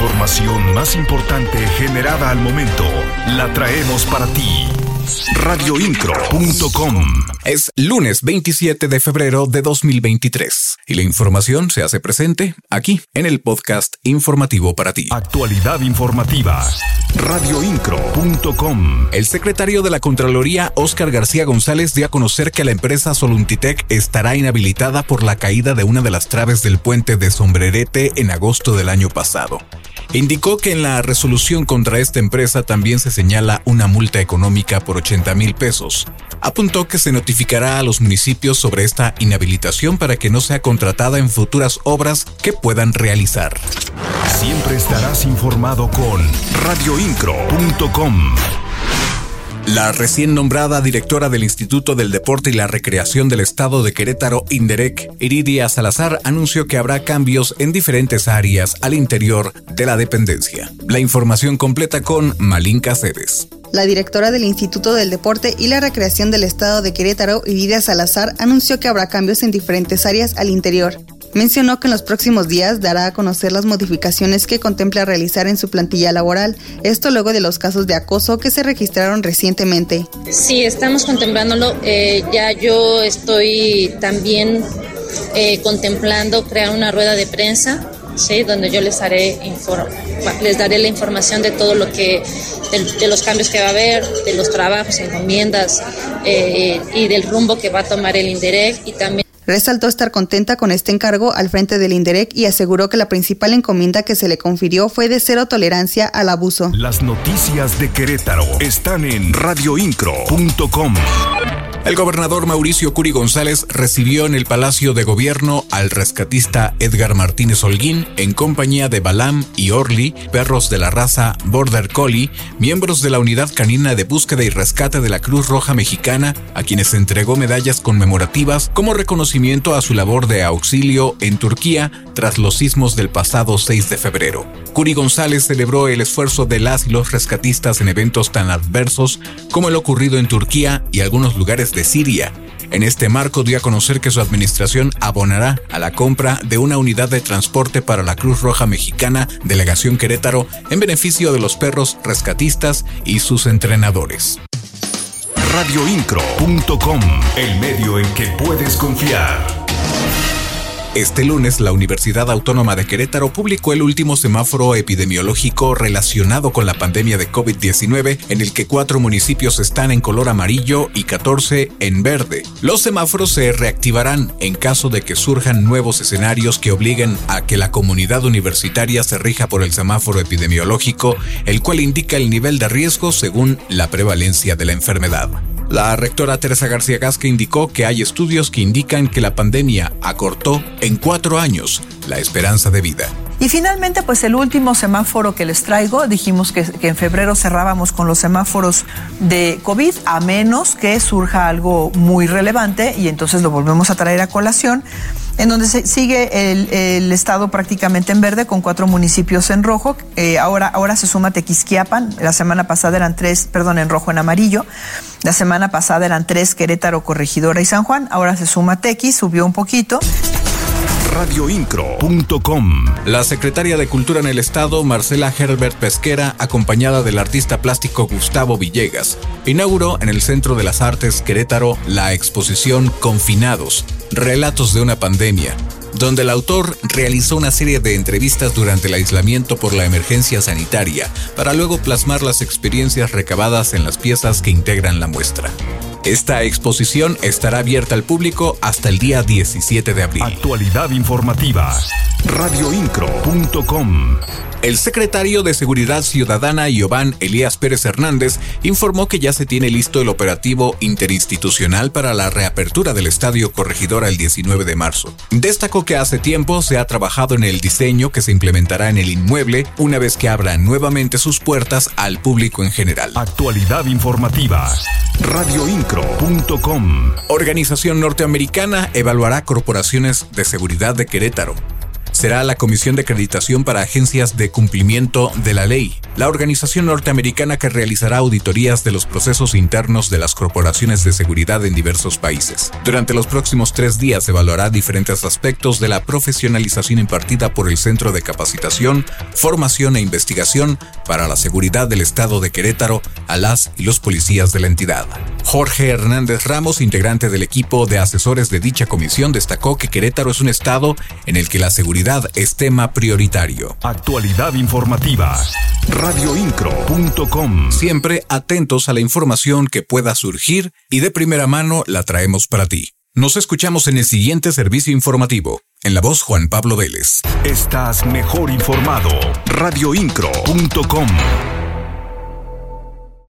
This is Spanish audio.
información más importante generada al momento la traemos para ti. Radioincro.com Es lunes 27 de febrero de 2023 y la información se hace presente aquí en el podcast informativo para ti. Actualidad informativa. Radioincro.com El secretario de la Contraloría, Óscar García González, dio a conocer que la empresa Soluntitec estará inhabilitada por la caída de una de las traves del puente de Sombrerete en agosto del año pasado. Indicó que en la resolución contra esta empresa también se señala una multa económica por 80 mil pesos. Apuntó que se notificará a los municipios sobre esta inhabilitación para que no sea contratada en futuras obras que puedan realizar. Siempre estarás informado con radioincro.com. La recién nombrada directora del Instituto del Deporte y la Recreación del Estado de Querétaro, Inderec, Iridia Salazar, anunció que habrá cambios en diferentes áreas al interior de la dependencia. La información completa con Malín Cáceres. La directora del Instituto del Deporte y la Recreación del Estado de Querétaro, Iridia Salazar, anunció que habrá cambios en diferentes áreas al interior. Mencionó que en los próximos días dará a conocer las modificaciones que contempla realizar en su plantilla laboral, esto luego de los casos de acoso que se registraron recientemente. Sí, estamos contemplándolo. Eh, ya yo estoy también eh, contemplando crear una rueda de prensa ¿sí? donde yo les haré daré la información de todo lo que de, los cambios que va a haber de los trabajos encomiendas eh, y del rumbo que va a tomar el Indirect y también Resaltó estar contenta con este encargo al frente del INDEREC y aseguró que la principal encomienda que se le confirió fue de cero tolerancia al abuso. Las noticias de Querétaro están en radioincro.com. El gobernador Mauricio Curi González recibió en el Palacio de Gobierno al rescatista Edgar Martínez Holguín en compañía de Balam y Orly, perros de la raza Border Collie, miembros de la Unidad Canina de Búsqueda y Rescate de la Cruz Roja Mexicana, a quienes entregó medallas conmemorativas como reconocimiento a su labor de auxilio en Turquía tras los sismos del pasado 6 de febrero. Curi González celebró el esfuerzo de las y los rescatistas en eventos tan adversos como el ocurrido en Turquía y algunos lugares de Siria. En este marco dio a conocer que su administración abonará a la compra de una unidad de transporte para la Cruz Roja Mexicana, Delegación Querétaro, en beneficio de los perros rescatistas y sus entrenadores. Radioincro.com, el medio en que puedes confiar. Este lunes, la Universidad Autónoma de Querétaro publicó el último semáforo epidemiológico relacionado con la pandemia de COVID-19, en el que cuatro municipios están en color amarillo y 14 en verde. Los semáforos se reactivarán en caso de que surjan nuevos escenarios que obliguen a que la comunidad universitaria se rija por el semáforo epidemiológico, el cual indica el nivel de riesgo según la prevalencia de la enfermedad. La rectora Teresa García Gasca indicó que hay estudios que indican que la pandemia acortó en cuatro años la esperanza de vida. Y finalmente, pues el último semáforo que les traigo, dijimos que, en febrero cerrábamos con los semáforos de COVID, a menos que surja algo muy relevante y entonces lo volvemos a traer a colación en donde sigue el, estado prácticamente en verde con cuatro municipios en rojo. Eh, ahora, ahora se suma Tequisquiapan, la semana pasada eran tres, perdón, en rojo, en amarillo. La semana pasada eran tres, Querétaro, Corregidora y San Juan. Ahora se suma Tequis, subió un poquito radioincro.com. La secretaria de Cultura en el Estado, Marcela Herbert Pesquera, acompañada del artista plástico Gustavo Villegas, inauguró en el Centro de las Artes Querétaro la exposición Confinados, Relatos de una Pandemia, donde el autor realizó una serie de entrevistas durante el aislamiento por la emergencia sanitaria, para luego plasmar las experiencias recabadas en las piezas que integran la muestra. Esta exposición estará abierta al público hasta el día 17 de abril. Actualidad informativa. Radioincro.com el secretario de Seguridad Ciudadana, Giovanni Elías Pérez Hernández, informó que ya se tiene listo el operativo interinstitucional para la reapertura del Estadio Corregidora el 19 de marzo. Destacó que hace tiempo se ha trabajado en el diseño que se implementará en el inmueble una vez que abra nuevamente sus puertas al público en general. Actualidad informativa. Radioincro.com Organización norteamericana evaluará corporaciones de seguridad de Querétaro. Será la Comisión de Acreditación para Agencias de Cumplimiento de la Ley, la organización norteamericana que realizará auditorías de los procesos internos de las corporaciones de seguridad en diversos países. Durante los próximos tres días evaluará diferentes aspectos de la profesionalización impartida por el Centro de Capacitación, Formación e Investigación para la Seguridad del Estado de Querétaro a las y los policías de la entidad. Jorge Hernández Ramos, integrante del equipo de asesores de dicha comisión, destacó que Querétaro es un estado en el que la seguridad es tema prioritario. Actualidad informativa. Radioincro.com. Siempre atentos a la información que pueda surgir y de primera mano la traemos para ti. Nos escuchamos en el siguiente servicio informativo. En la voz Juan Pablo Vélez. Estás mejor informado. Radioincro.com.